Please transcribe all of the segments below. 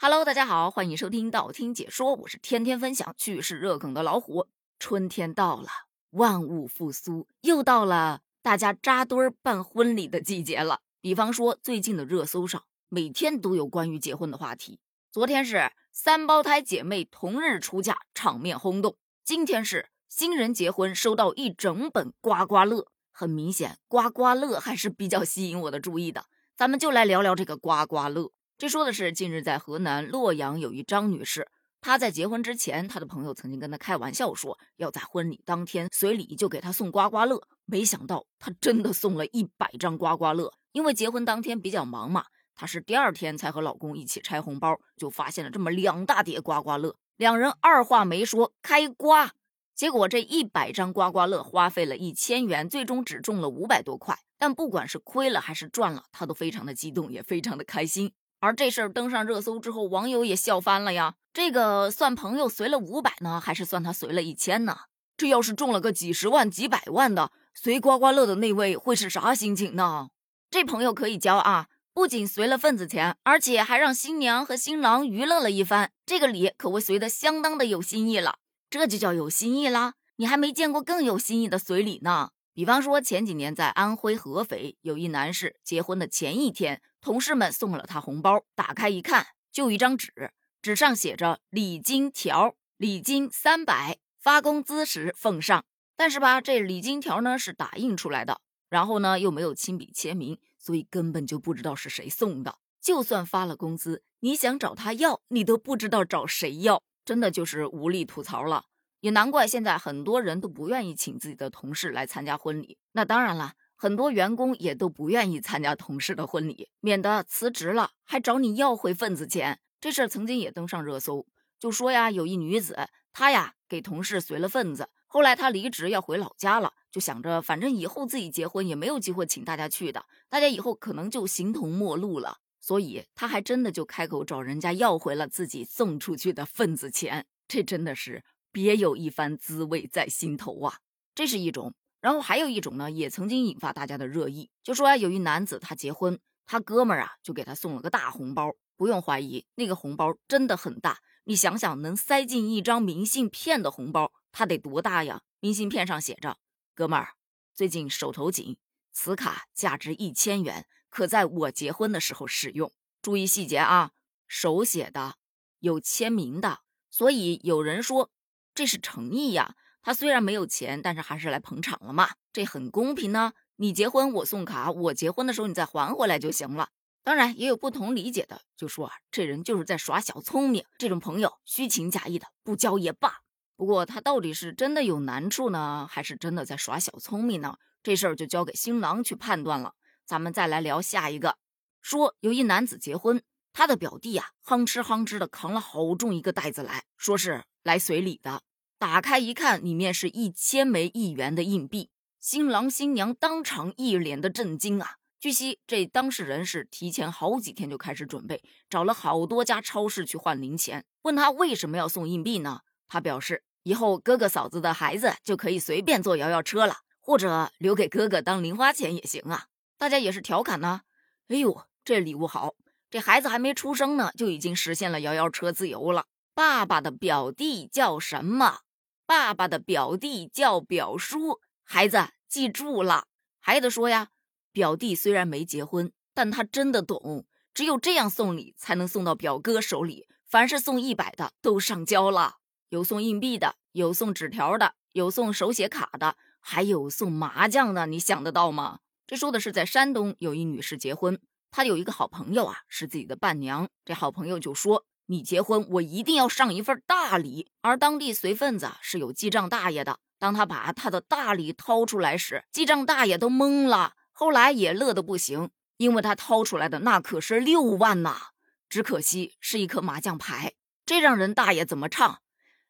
Hello，大家好，欢迎收听道听解说，我是天天分享趣事热梗的老虎。春天到了，万物复苏，又到了大家扎堆儿办婚礼的季节了。比方说，最近的热搜上每天都有关于结婚的话题。昨天是三胞胎姐妹同日出嫁，场面轰动。今天是新人结婚收到一整本刮刮乐，很明显，刮刮乐还是比较吸引我的注意的。咱们就来聊聊这个刮刮乐。这说的是近日在河南洛阳有一张女士，她在结婚之前，她的朋友曾经跟她开玩笑说，要在婚礼当天随礼就给她送刮刮乐。没想到她真的送了一百张刮刮乐。因为结婚当天比较忙嘛，她是第二天才和老公一起拆红包，就发现了这么两大叠刮刮乐。两人二话没说开刮，结果这一百张刮刮乐花费了一千元，最终只中了五百多块。但不管是亏了还是赚了，她都非常的激动，也非常的开心。而这事儿登上热搜之后，网友也笑翻了呀。这个算朋友随了五百呢，还是算他随了一千呢？这要是中了个几十万、几百万的，随刮刮乐的那位会是啥心情呢？这朋友可以交啊，不仅随了份子钱，而且还让新娘和新郎娱乐了一番。这个礼可谓随得相当的有新意了，这就叫有新意啦。你还没见过更有新意的随礼呢。比方说前几年在安徽合肥，有一男士结婚的前一天。同事们送了他红包，打开一看，就一张纸，纸上写着礼金条，礼金三百，发工资时奉上。但是吧，这礼金条呢是打印出来的，然后呢又没有亲笔签名，所以根本就不知道是谁送的。就算发了工资，你想找他要，你都不知道找谁要，真的就是无力吐槽了。也难怪现在很多人都不愿意请自己的同事来参加婚礼。那当然了。很多员工也都不愿意参加同事的婚礼，免得辞职了还找你要回份子钱。这事儿曾经也登上热搜，就说呀，有一女子，她呀给同事随了份子，后来她离职要回老家了，就想着反正以后自己结婚也没有机会请大家去的，大家以后可能就形同陌路了，所以她还真的就开口找人家要回了自己送出去的份子钱。这真的是别有一番滋味在心头啊！这是一种。然后还有一种呢，也曾经引发大家的热议，就说，有一男子他结婚，他哥们儿啊就给他送了个大红包。不用怀疑，那个红包真的很大。你想想，能塞进一张明信片的红包，它得多大呀？明信片上写着：“哥们儿，最近手头紧，此卡价值一千元，可在我结婚的时候使用。注意细节啊，手写的，有签名的。所以有人说这是诚意呀。”他虽然没有钱，但是还是来捧场了嘛，这很公平呢。你结婚我送卡，我结婚的时候你再还回来就行了。当然也有不同理解的，就说啊，这人就是在耍小聪明，这种朋友虚情假意的不交也罢。不过他到底是真的有难处呢，还是真的在耍小聪明呢？这事儿就交给新郎去判断了。咱们再来聊下一个，说有一男子结婚，他的表弟啊，哼哧哼哧的扛了好重一个袋子来，说是来随礼的。打开一看，里面是一千枚一元的硬币。新郎新娘当场一脸的震惊啊！据悉，这当事人是提前好几天就开始准备，找了好多家超市去换零钱。问他为什么要送硬币呢？他表示，以后哥哥嫂子的孩子就可以随便坐摇摇车了，或者留给哥哥当零花钱也行啊。大家也是调侃呢。哎呦，这礼物好，这孩子还没出生呢，就已经实现了摇摇车自由了。爸爸的表弟叫什么？爸爸的表弟叫表叔，孩子记住了。孩子说呀，表弟虽然没结婚，但他真的懂，只有这样送礼才能送到表哥手里。凡是送一百的都上交了，有送硬币的，有送纸条的，有送手写卡的，还有送麻将的，你想得到吗？这说的是在山东有一女士结婚，她有一个好朋友啊，是自己的伴娘。这好朋友就说。你结婚，我一定要上一份大礼。而当地随份子是有记账大爷的。当他把他的大礼掏出来时，记账大爷都懵了。后来也乐得不行，因为他掏出来的那可是六万呐！只可惜是一颗麻将牌，这让人大爷怎么唱？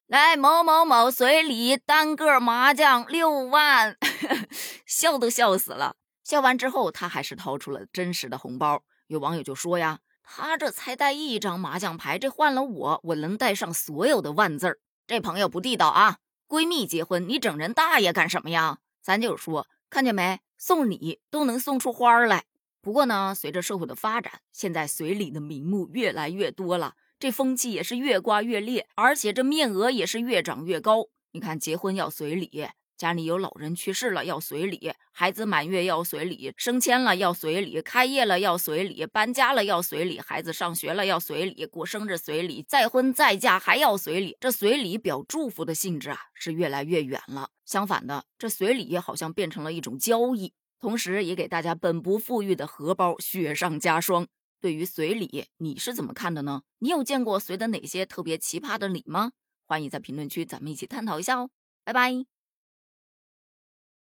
来某某某随礼，单个麻将六万，笑都笑死了。笑完之后，他还是掏出了真实的红包。有网友就说呀。他这才带一张麻将牌，这换了我，我能带上所有的万字儿。这朋友不地道啊！闺蜜结婚，你整人大爷干什么呀？咱就说，看见没？送礼都能送出花来。不过呢，随着社会的发展，现在随礼的名目越来越多了，这风气也是越刮越烈，而且这面额也是越长越高。你看，结婚要随礼。家里有老人去世了要随礼，孩子满月要随礼，升迁了要随礼，开业了要随礼，搬家了要随礼，孩子上学了要随礼，过生日随礼，再婚再嫁还要随礼。这随礼表祝福的性质啊，是越来越远了。相反的，这随礼好像变成了一种交易，同时也给大家本不富裕的荷包雪上加霜。对于随礼，你是怎么看的呢？你有见过随的哪些特别奇葩的礼吗？欢迎在评论区咱们一起探讨一下哦。拜拜。